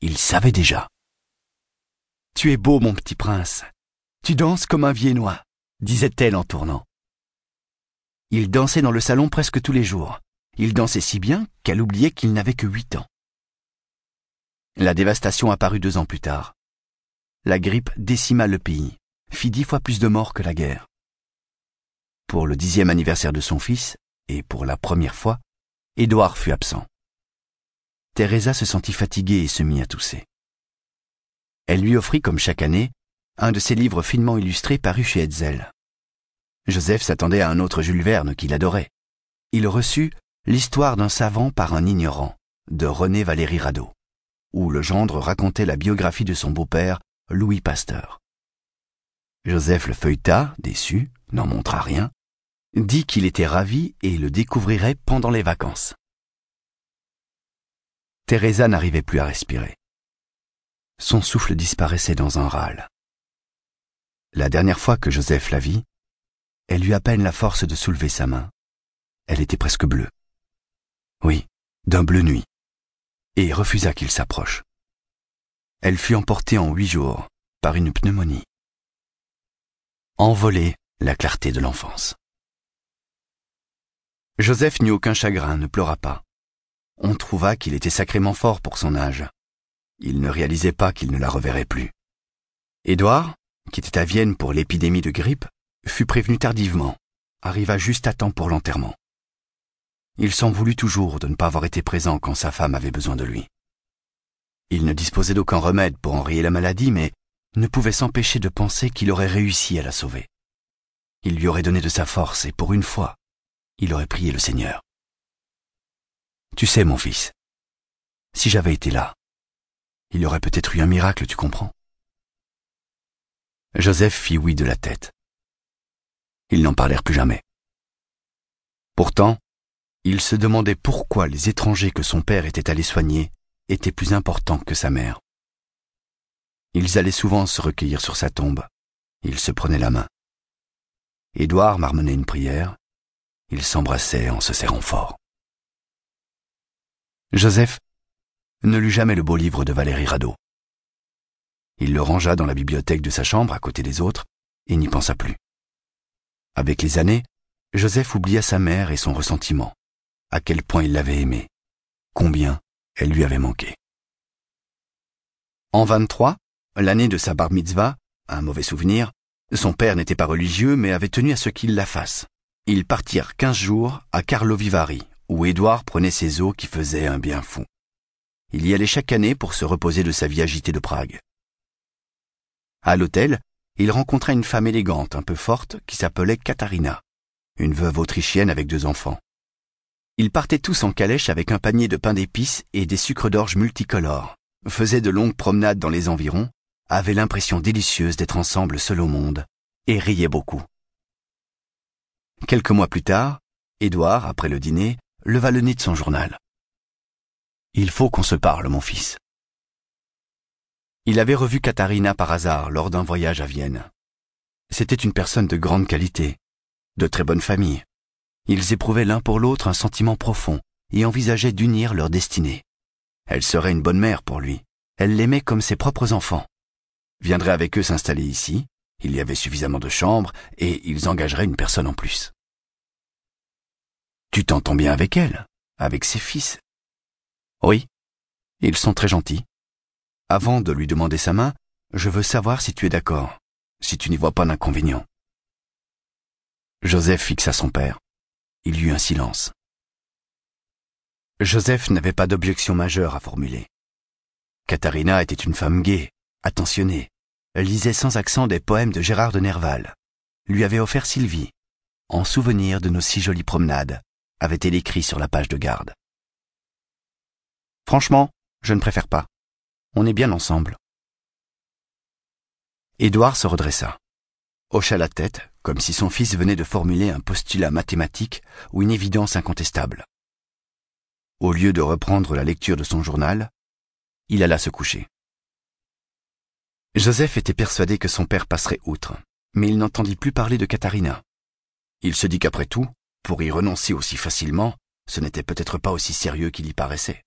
il savait déjà. Tu es beau, mon petit prince. Tu danses comme un viennois, disait-elle en tournant. Il dansait dans le salon presque tous les jours. Il dansait si bien qu'elle oubliait qu'il n'avait que huit ans. La dévastation apparut deux ans plus tard. La grippe décima le pays, fit dix fois plus de morts que la guerre. Pour le dixième anniversaire de son fils, et pour la première fois, Édouard fut absent. Teresa se sentit fatiguée et se mit à tousser. Elle lui offrit, comme chaque année, un de ses livres finement illustrés parus chez Hetzel. Joseph s'attendait à un autre Jules Verne qu'il adorait. Il reçut L'histoire d'un savant par un ignorant, de René Valéry Rado, où le gendre racontait la biographie de son beau-père, Louis Pasteur. Joseph le feuilleta, déçu, n'en montra rien, dit qu'il était ravi et le découvrirait pendant les vacances. Teresa n'arrivait plus à respirer. Son souffle disparaissait dans un râle. La dernière fois que Joseph la vit, elle eut à peine la force de soulever sa main. Elle était presque bleue. Oui, d'un bleu nuit. Et refusa qu'il s'approche. Elle fut emportée en huit jours par une pneumonie. Envolée la clarté de l'enfance. Joseph n'eut aucun chagrin, ne pleura pas. On trouva qu'il était sacrément fort pour son âge. Il ne réalisait pas qu'il ne la reverrait plus. Édouard, qui était à Vienne pour l'épidémie de grippe, fut prévenu tardivement, arriva juste à temps pour l'enterrement. Il s'en voulut toujours de ne pas avoir été présent quand sa femme avait besoin de lui. Il ne disposait d'aucun remède pour enrayer la maladie, mais ne pouvait s'empêcher de penser qu'il aurait réussi à la sauver. Il lui aurait donné de sa force et pour une fois, il aurait prié le Seigneur. Tu sais, mon fils, si j'avais été là, il y aurait peut-être eu un miracle, tu comprends Joseph fit oui de la tête. Ils n'en parlèrent plus jamais. Pourtant, il se demandait pourquoi les étrangers que son père était allé soigner étaient plus importants que sa mère. Ils allaient souvent se recueillir sur sa tombe. Ils se prenaient la main. Édouard marmonnait une prière. Ils s'embrassaient en se serrant fort. Joseph ne lut jamais le beau livre de Valérie Radeau. Il le rangea dans la bibliothèque de sa chambre à côté des autres et n'y pensa plus. Avec les années, Joseph oublia sa mère et son ressentiment, à quel point il l'avait aimée, combien elle lui avait manqué. En 23, l'année de sa bar mitzvah, un mauvais souvenir, son père n'était pas religieux mais avait tenu à ce qu'il la fasse. Ils partirent quinze jours à Carlo-Vivari, où Édouard prenait ses eaux qui faisaient un bien fou. Il y allait chaque année pour se reposer de sa vie agitée de Prague. À l'hôtel, il rencontra une femme élégante, un peu forte, qui s'appelait Katharina, une veuve autrichienne avec deux enfants. Ils partaient tous en calèche avec un panier de pain d'épices et des sucres d'orge multicolores, faisaient de longues promenades dans les environs, avaient l'impression délicieuse d'être ensemble seuls au monde, et riaient beaucoup. Quelques mois plus tard, Édouard, après le dîner, leva le nez de son journal. Il faut qu'on se parle, mon fils. Il avait revu Katharina par hasard lors d'un voyage à Vienne. C'était une personne de grande qualité, de très bonne famille. Ils éprouvaient l'un pour l'autre un sentiment profond et envisageaient d'unir leur destinée. Elle serait une bonne mère pour lui. Elle l'aimait comme ses propres enfants. Viendrait avec eux s'installer ici, il y avait suffisamment de chambres et ils engageraient une personne en plus. Tu t'entends bien avec elle, avec ses fils. Oui, ils sont très gentils. Avant de lui demander sa main, je veux savoir si tu es d'accord, si tu n'y vois pas d'inconvénient. Joseph fixa son père. Il y eut un silence. Joseph n'avait pas d'objection majeure à formuler. Katharina était une femme gaie, attentionnée. Elle lisait sans accent des poèmes de Gérard de Nerval. Lui avait offert Sylvie, en souvenir de nos si jolies promenades, avait-elle écrit sur la page de garde. Franchement, je ne préfère pas. On est bien ensemble. Édouard se redressa, hocha la tête, comme si son fils venait de formuler un postulat mathématique ou une évidence incontestable. Au lieu de reprendre la lecture de son journal, il alla se coucher. Joseph était persuadé que son père passerait outre, mais il n'entendit plus parler de Katharina. Il se dit qu'après tout, pour y renoncer aussi facilement, ce n'était peut-être pas aussi sérieux qu'il y paraissait.